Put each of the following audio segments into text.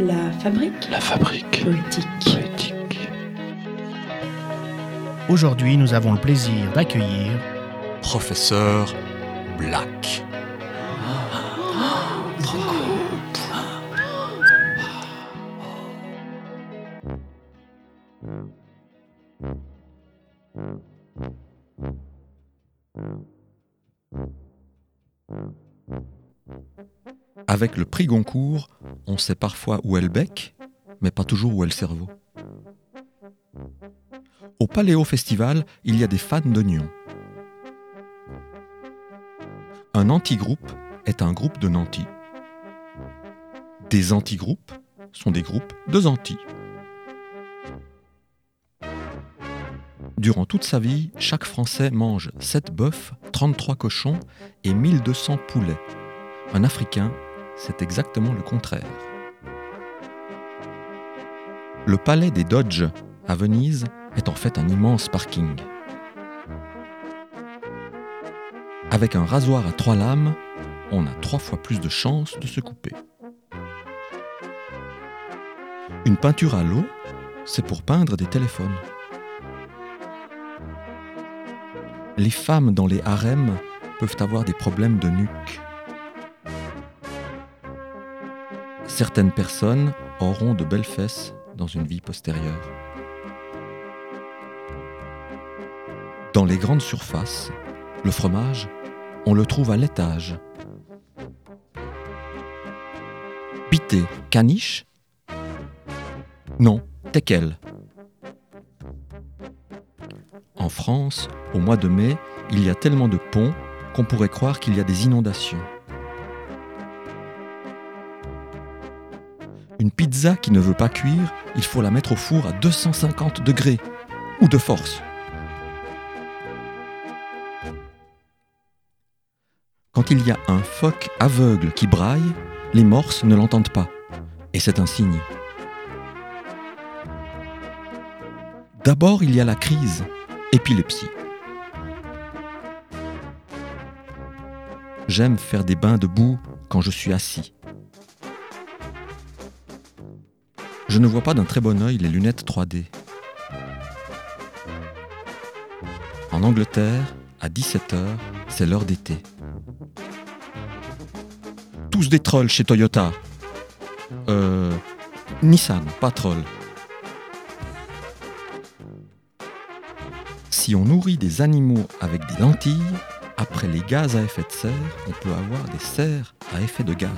La fabrique La fabrique poétique. poétique. Aujourd'hui, nous avons le plaisir d'accueillir Professeur Black. Avec le prix Goncourt, on sait parfois où est le bec, mais pas toujours où est le cerveau. Au Paléo Festival, il y a des fans d'oignons. Un anti-groupe est un groupe de nantis. Des anti-groupes sont des groupes de zantis. Durant toute sa vie, chaque Français mange 7 bœufs, 33 cochons et 1200 poulets. Un Africain, c'est exactement le contraire. Le palais des Doges à Venise est en fait un immense parking. Avec un rasoir à trois lames, on a trois fois plus de chances de se couper. Une peinture à l'eau, c'est pour peindre des téléphones. Les femmes dans les harems peuvent avoir des problèmes de nuque. Certaines personnes auront de belles fesses dans une vie postérieure. Dans les grandes surfaces, le fromage, on le trouve à l'étage. Pité, caniche? Non, teckel. En France, au mois de mai, il y a tellement de ponts qu'on pourrait croire qu'il y a des inondations. Une pizza qui ne veut pas cuire, il faut la mettre au four à 250 degrés, ou de force. Quand il y a un phoque aveugle qui braille, les morses ne l'entendent pas. Et c'est un signe. D'abord, il y a la crise, épilepsie. J'aime faire des bains de boue quand je suis assis. Je ne vois pas d'un très bon œil les lunettes 3D. En Angleterre, à 17h, c'est l'heure d'été. Tous des trolls chez Toyota. Euh. Nissan, pas troll. Si on nourrit des animaux avec des lentilles, après les gaz à effet de serre, on peut avoir des serres à effet de gaz.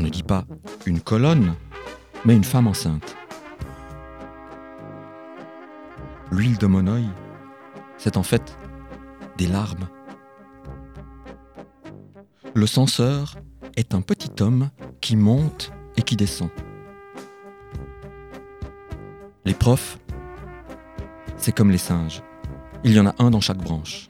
On ne dit pas une colonne, mais une femme enceinte. L'huile de monoï, c'est en fait des larmes. Le censeur est un petit homme qui monte et qui descend. Les profs, c'est comme les singes. Il y en a un dans chaque branche.